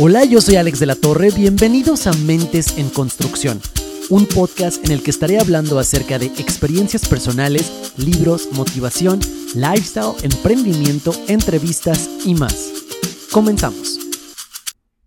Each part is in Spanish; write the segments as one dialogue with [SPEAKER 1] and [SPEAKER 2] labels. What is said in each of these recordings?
[SPEAKER 1] Hola, yo soy Alex de la Torre, bienvenidos a Mentes en Construcción, un podcast en el que estaré hablando acerca de experiencias personales, libros, motivación, lifestyle, emprendimiento, entrevistas y más. Comenzamos.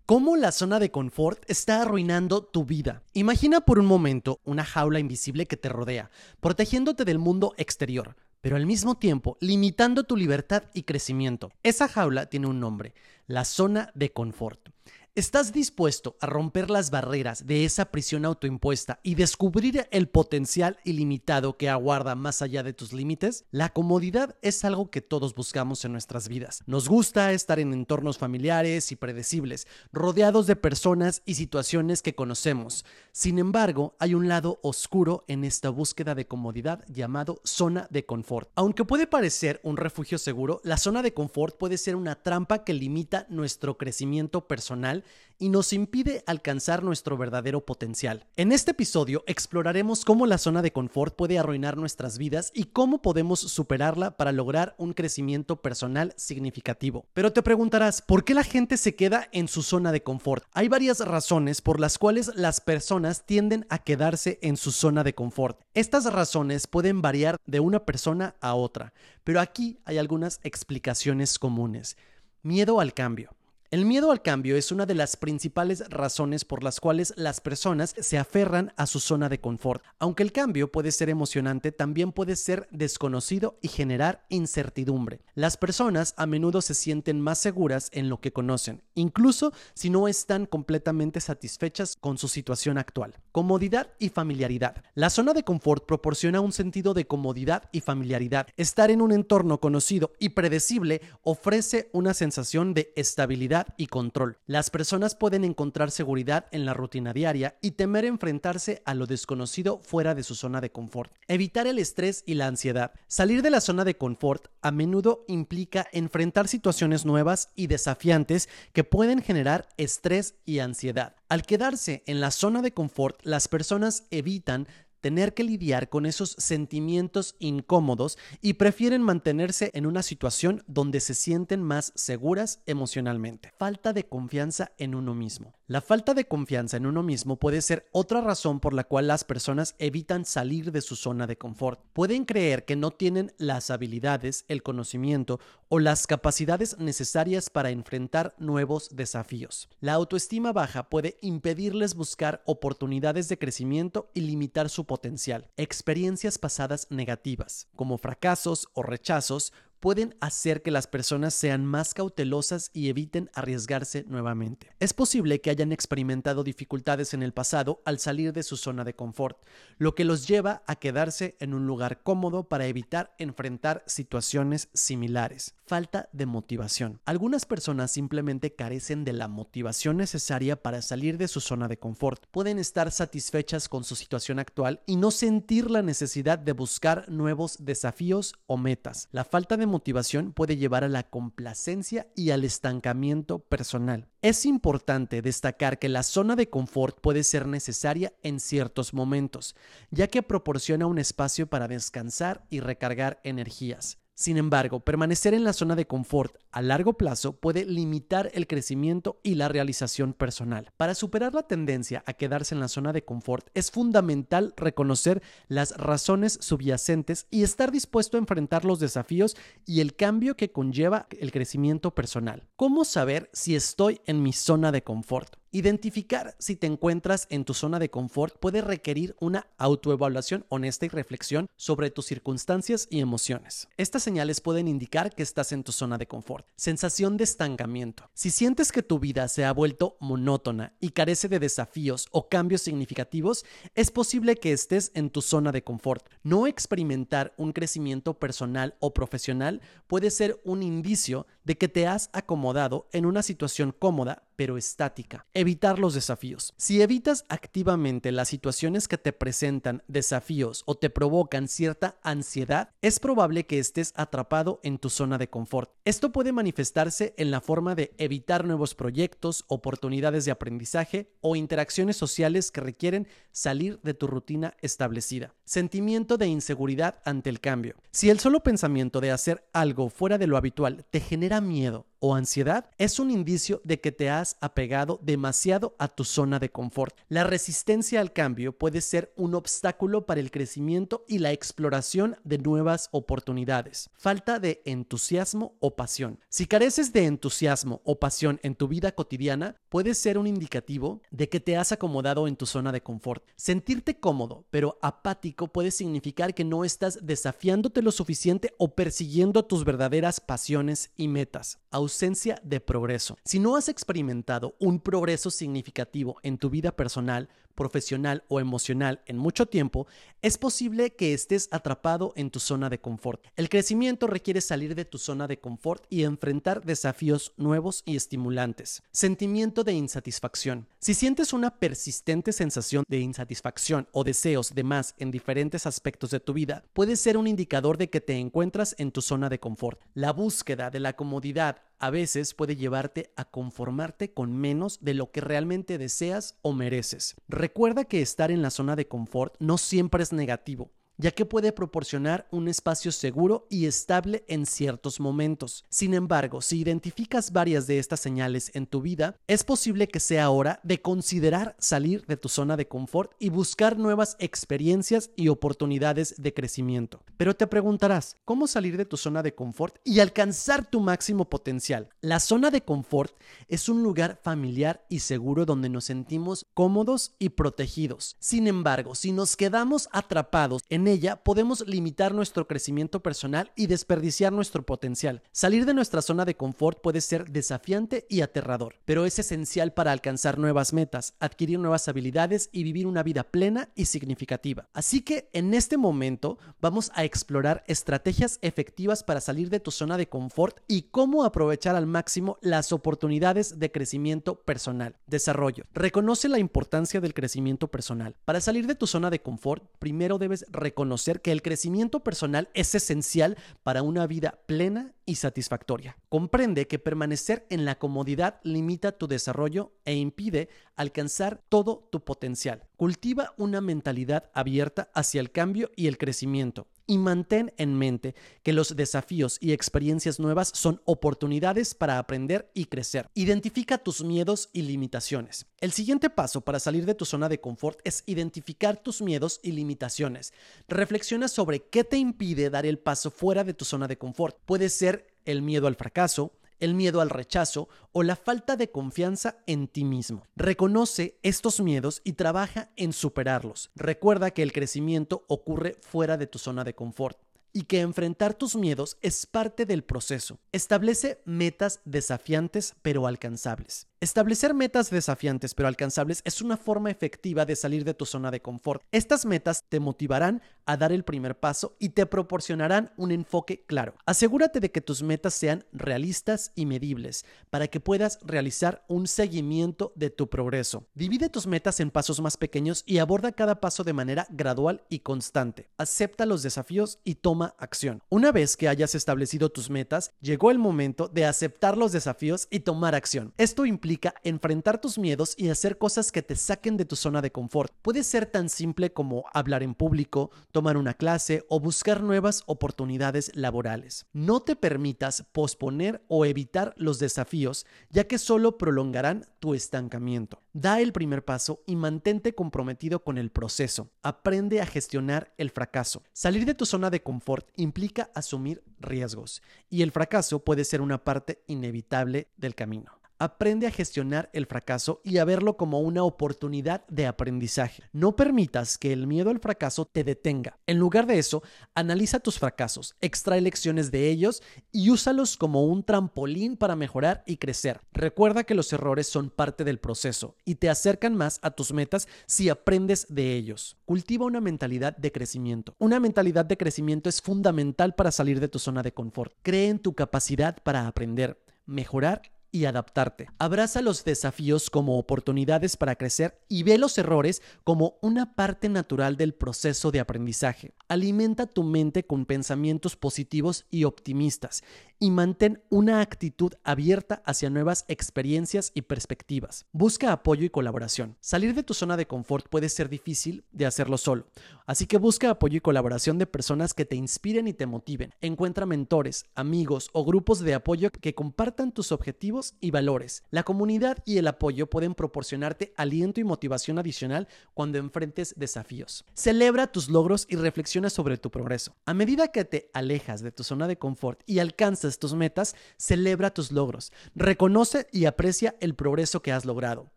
[SPEAKER 1] ¿Cómo la zona de confort está arruinando tu vida? Imagina por un momento una jaula invisible que te rodea, protegiéndote del mundo exterior, pero al mismo tiempo limitando tu libertad y crecimiento. Esa jaula tiene un nombre, la zona de confort. ¿Estás dispuesto a romper las barreras de esa prisión autoimpuesta y descubrir el potencial ilimitado que aguarda más allá de tus límites? La comodidad es algo que todos buscamos en nuestras vidas. Nos gusta estar en entornos familiares y predecibles, rodeados de personas y situaciones que conocemos. Sin embargo, hay un lado oscuro en esta búsqueda de comodidad llamado zona de confort. Aunque puede parecer un refugio seguro, la zona de confort puede ser una trampa que limita nuestro crecimiento personal y nos impide alcanzar nuestro verdadero potencial. En este episodio exploraremos cómo la zona de confort puede arruinar nuestras vidas y cómo podemos superarla para lograr un crecimiento personal significativo. Pero te preguntarás, ¿por qué la gente se queda en su zona de confort? Hay varias razones por las cuales las personas tienden a quedarse en su zona de confort. Estas razones pueden variar de una persona a otra, pero aquí hay algunas explicaciones comunes. Miedo al cambio. El miedo al cambio es una de las principales razones por las cuales las personas se aferran a su zona de confort. Aunque el cambio puede ser emocionante, también puede ser desconocido y generar incertidumbre. Las personas a menudo se sienten más seguras en lo que conocen, incluso si no están completamente satisfechas con su situación actual. Comodidad y familiaridad. La zona de confort proporciona un sentido de comodidad y familiaridad. Estar en un entorno conocido y predecible ofrece una sensación de estabilidad y control. Las personas pueden encontrar seguridad en la rutina diaria y temer enfrentarse a lo desconocido fuera de su zona de confort. Evitar el estrés y la ansiedad. Salir de la zona de confort a menudo implica enfrentar situaciones nuevas y desafiantes que pueden generar estrés y ansiedad. Al quedarse en la zona de confort, las personas evitan tener que lidiar con esos sentimientos incómodos y prefieren mantenerse en una situación donde se sienten más seguras emocionalmente. Falta de confianza en uno mismo. La falta de confianza en uno mismo puede ser otra razón por la cual las personas evitan salir de su zona de confort. Pueden creer que no tienen las habilidades, el conocimiento o las capacidades necesarias para enfrentar nuevos desafíos. La autoestima baja puede impedirles buscar oportunidades de crecimiento y limitar su potencial. Experiencias pasadas negativas, como fracasos o rechazos, pueden hacer que las personas sean más cautelosas y eviten arriesgarse nuevamente. Es posible que hayan experimentado dificultades en el pasado al salir de su zona de confort, lo que los lleva a quedarse en un lugar cómodo para evitar enfrentar situaciones similares. Falta de motivación. Algunas personas simplemente carecen de la motivación necesaria para salir de su zona de confort. Pueden estar satisfechas con su situación actual y no sentir la necesidad de buscar nuevos desafíos o metas. La falta de motivación puede llevar a la complacencia y al estancamiento personal. Es importante destacar que la zona de confort puede ser necesaria en ciertos momentos, ya que proporciona un espacio para descansar y recargar energías. Sin embargo, permanecer en la zona de confort a largo plazo puede limitar el crecimiento y la realización personal. Para superar la tendencia a quedarse en la zona de confort, es fundamental reconocer las razones subyacentes y estar dispuesto a enfrentar los desafíos y el cambio que conlleva el crecimiento personal. ¿Cómo saber si estoy en mi zona de confort? Identificar si te encuentras en tu zona de confort puede requerir una autoevaluación honesta y reflexión sobre tus circunstancias y emociones. Estas señales pueden indicar que estás en tu zona de confort. Sensación de estancamiento. Si sientes que tu vida se ha vuelto monótona y carece de desafíos o cambios significativos, es posible que estés en tu zona de confort. No experimentar un crecimiento personal o profesional puede ser un indicio de que te has acomodado en una situación cómoda pero estática. Evitar los desafíos. Si evitas activamente las situaciones que te presentan desafíos o te provocan cierta ansiedad, es probable que estés atrapado en tu zona de confort. Esto puede manifestarse en la forma de evitar nuevos proyectos, oportunidades de aprendizaje o interacciones sociales que requieren salir de tu rutina establecida. Sentimiento de inseguridad ante el cambio. Si el solo pensamiento de hacer algo fuera de lo habitual te genera miedo o ansiedad es un indicio de que te has apegado demasiado a tu zona de confort. La resistencia al cambio puede ser un obstáculo para el crecimiento y la exploración de nuevas oportunidades. Falta de entusiasmo o pasión. Si careces de entusiasmo o pasión en tu vida cotidiana, puede ser un indicativo de que te has acomodado en tu zona de confort. Sentirte cómodo pero apático puede significar que no estás desafiándote lo suficiente o persiguiendo tus verdaderas pasiones y metas. Ausencia de progreso. Si no has experimentado un progreso significativo en tu vida personal, profesional o emocional en mucho tiempo, es posible que estés atrapado en tu zona de confort. El crecimiento requiere salir de tu zona de confort y enfrentar desafíos nuevos y estimulantes. Sentimiento de insatisfacción. Si sientes una persistente sensación de insatisfacción o deseos de más en diferentes aspectos de tu vida, puede ser un indicador de que te encuentras en tu zona de confort. La búsqueda de la comodidad a veces puede llevarte a conformarte con menos de lo que realmente deseas o mereces. Recuerda que estar en la zona de confort no siempre es negativo ya que puede proporcionar un espacio seguro y estable en ciertos momentos. Sin embargo, si identificas varias de estas señales en tu vida, es posible que sea hora de considerar salir de tu zona de confort y buscar nuevas experiencias y oportunidades de crecimiento. Pero te preguntarás, ¿cómo salir de tu zona de confort y alcanzar tu máximo potencial? La zona de confort es un lugar familiar y seguro donde nos sentimos cómodos y protegidos. Sin embargo, si nos quedamos atrapados en ella podemos limitar nuestro crecimiento personal y desperdiciar nuestro potencial. Salir de nuestra zona de confort puede ser desafiante y aterrador, pero es esencial para alcanzar nuevas metas, adquirir nuevas habilidades y vivir una vida plena y significativa. Así que en este momento vamos a explorar estrategias efectivas para salir de tu zona de confort y cómo aprovechar al máximo las oportunidades de crecimiento personal. Desarrollo. Reconoce la importancia del crecimiento personal. Para salir de tu zona de confort, primero debes reconocer conocer que el crecimiento personal es esencial para una vida plena y satisfactoria. Comprende que permanecer en la comodidad limita tu desarrollo e impide alcanzar todo tu potencial. Cultiva una mentalidad abierta hacia el cambio y el crecimiento y mantén en mente que los desafíos y experiencias nuevas son oportunidades para aprender y crecer. Identifica tus miedos y limitaciones. El siguiente paso para salir de tu zona de confort es identificar tus miedos y limitaciones. Reflexiona sobre qué te impide dar el paso fuera de tu zona de confort. Puede ser el miedo al fracaso, el miedo al rechazo o la falta de confianza en ti mismo. Reconoce estos miedos y trabaja en superarlos. Recuerda que el crecimiento ocurre fuera de tu zona de confort y que enfrentar tus miedos es parte del proceso. Establece metas desafiantes pero alcanzables. Establecer metas desafiantes pero alcanzables es una forma efectiva de salir de tu zona de confort. Estas metas te motivarán a dar el primer paso y te proporcionarán un enfoque claro. Asegúrate de que tus metas sean realistas y medibles para que puedas realizar un seguimiento de tu progreso. Divide tus metas en pasos más pequeños y aborda cada paso de manera gradual y constante. Acepta los desafíos y toma acción. Una vez que hayas establecido tus metas, llegó el momento de aceptar los desafíos y tomar acción. Esto implica enfrentar tus miedos y hacer cosas que te saquen de tu zona de confort. Puede ser tan simple como hablar en público, tomar una clase o buscar nuevas oportunidades laborales. No te permitas posponer o evitar los desafíos, ya que solo prolongarán tu estancamiento. Da el primer paso y mantente comprometido con el proceso. Aprende a gestionar el fracaso. Salir de tu zona de confort implica asumir riesgos y el fracaso puede ser una parte inevitable del camino. Aprende a gestionar el fracaso y a verlo como una oportunidad de aprendizaje. No permitas que el miedo al fracaso te detenga. En lugar de eso, analiza tus fracasos, extrae lecciones de ellos y úsalos como un trampolín para mejorar y crecer. Recuerda que los errores son parte del proceso y te acercan más a tus metas si aprendes de ellos. Cultiva una mentalidad de crecimiento. Una mentalidad de crecimiento es fundamental para salir de tu zona de confort. Cree en tu capacidad para aprender, mejorar y adaptarte. Abraza los desafíos como oportunidades para crecer y ve los errores como una parte natural del proceso de aprendizaje. Alimenta tu mente con pensamientos positivos y optimistas y mantén una actitud abierta hacia nuevas experiencias y perspectivas. Busca apoyo y colaboración. Salir de tu zona de confort puede ser difícil de hacerlo solo, así que busca apoyo y colaboración de personas que te inspiren y te motiven. Encuentra mentores, amigos o grupos de apoyo que compartan tus objetivos y valores. La comunidad y el apoyo pueden proporcionarte aliento y motivación adicional cuando enfrentes desafíos. Celebra tus logros y reflexiona sobre tu progreso. A medida que te alejas de tu zona de confort y alcanzas tus metas, celebra tus logros, reconoce y aprecia el progreso que has logrado.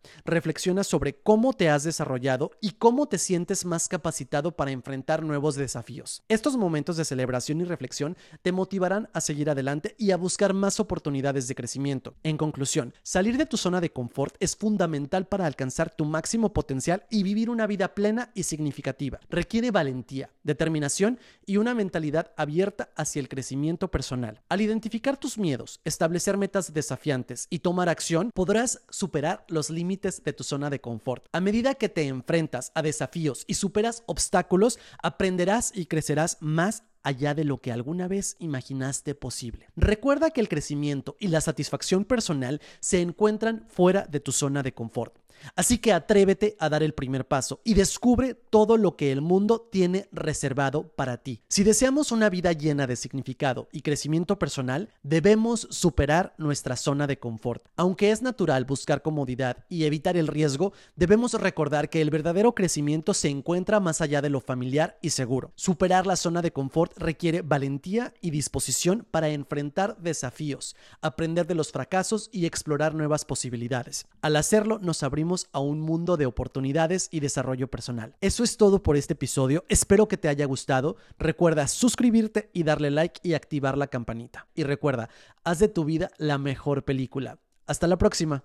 [SPEAKER 1] Reflexiona sobre cómo te has desarrollado y cómo te sientes más capacitado para enfrentar nuevos desafíos. Estos momentos de celebración y reflexión te motivarán a seguir adelante y a buscar más oportunidades de crecimiento. En conclusión, salir de tu zona de confort es fundamental para alcanzar tu máximo potencial y vivir una vida plena y significativa. Requiere valentía, determinación y una mentalidad abierta hacia el crecimiento personal. Al identificar tus miedos, establecer metas desafiantes y tomar acción, podrás superar los límites de tu zona de confort. A medida que te enfrentas a desafíos y superas obstáculos, aprenderás y crecerás más allá de lo que alguna vez imaginaste posible. Recuerda que el crecimiento y la satisfacción personal se encuentran fuera de tu zona de confort. Así que atrévete a dar el primer paso y descubre todo lo que el mundo tiene reservado para ti. Si deseamos una vida llena de significado y crecimiento personal, debemos superar nuestra zona de confort. Aunque es natural buscar comodidad y evitar el riesgo, debemos recordar que el verdadero crecimiento se encuentra más allá de lo familiar y seguro. Superar la zona de confort requiere valentía y disposición para enfrentar desafíos, aprender de los fracasos y explorar nuevas posibilidades. Al hacerlo, nos abrimos a un mundo de oportunidades y desarrollo personal. Eso es todo por este episodio. Espero que te haya gustado. Recuerda suscribirte y darle like y activar la campanita. Y recuerda, haz de tu vida la mejor película. Hasta la próxima.